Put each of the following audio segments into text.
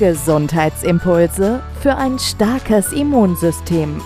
Gesundheitsimpulse für ein starkes Immunsystem.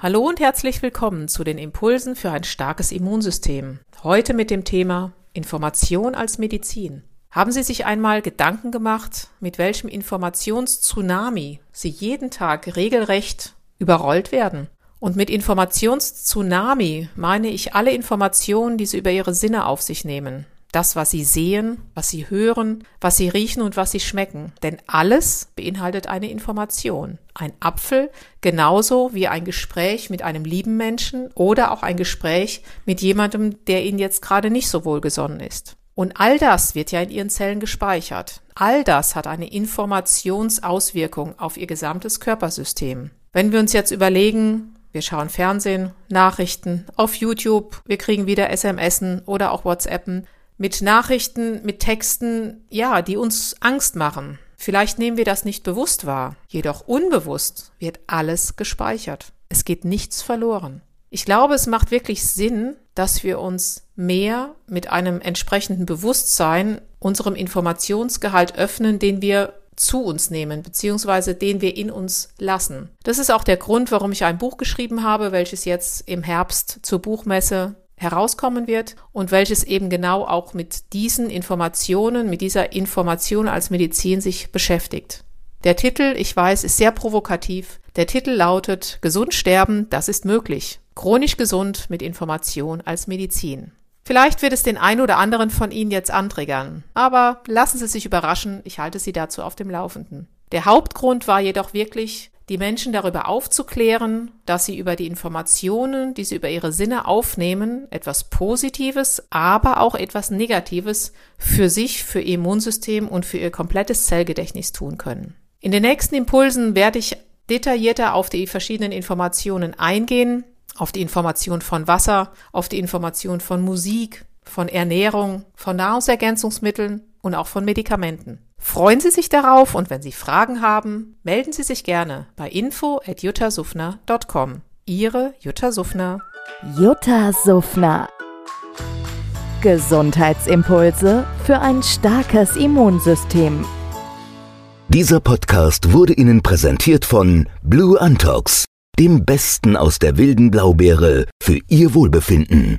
Hallo und herzlich willkommen zu den Impulsen für ein starkes Immunsystem. Heute mit dem Thema Information als Medizin. Haben Sie sich einmal Gedanken gemacht, mit welchem Informationstsunami Sie jeden Tag regelrecht überrollt werden? Und mit Informationstsunami meine ich alle Informationen, die Sie über Ihre Sinne auf sich nehmen. Das, was Sie sehen, was Sie hören, was Sie riechen und was Sie schmecken. Denn alles beinhaltet eine Information. Ein Apfel genauso wie ein Gespräch mit einem lieben Menschen oder auch ein Gespräch mit jemandem, der Ihnen jetzt gerade nicht so wohlgesonnen ist. Und all das wird ja in Ihren Zellen gespeichert. All das hat eine Informationsauswirkung auf Ihr gesamtes Körpersystem. Wenn wir uns jetzt überlegen, wir schauen Fernsehen, Nachrichten, auf YouTube, wir kriegen wieder SMSen oder auch WhatsAppen mit Nachrichten, mit Texten, ja, die uns Angst machen. Vielleicht nehmen wir das nicht bewusst wahr, jedoch unbewusst wird alles gespeichert. Es geht nichts verloren. Ich glaube, es macht wirklich Sinn, dass wir uns mehr mit einem entsprechenden Bewusstsein unserem Informationsgehalt öffnen, den wir zu uns nehmen, beziehungsweise den wir in uns lassen. Das ist auch der Grund, warum ich ein Buch geschrieben habe, welches jetzt im Herbst zur Buchmesse herauskommen wird und welches eben genau auch mit diesen Informationen, mit dieser Information als Medizin sich beschäftigt. Der Titel, ich weiß, ist sehr provokativ. Der Titel lautet Gesund sterben, das ist möglich. Chronisch gesund mit Information als Medizin. Vielleicht wird es den einen oder anderen von Ihnen jetzt antriggern, aber lassen Sie sich überraschen, ich halte Sie dazu auf dem Laufenden. Der Hauptgrund war jedoch wirklich, die Menschen darüber aufzuklären, dass sie über die Informationen, die sie über ihre Sinne aufnehmen, etwas Positives, aber auch etwas Negatives für sich, für ihr Immunsystem und für ihr komplettes Zellgedächtnis tun können. In den nächsten Impulsen werde ich detaillierter auf die verschiedenen Informationen eingehen, auf die Information von Wasser, auf die Information von Musik, von Ernährung, von Nahrungsergänzungsmitteln und auch von Medikamenten. Freuen Sie sich darauf und wenn Sie Fragen haben, melden Sie sich gerne bei info@juttasufner.com. Ihre Jutta Suffner. Jutta Suffner. Gesundheitsimpulse für ein starkes Immunsystem. Dieser Podcast wurde Ihnen präsentiert von Blue Antox dem Besten aus der wilden Blaubeere für Ihr Wohlbefinden.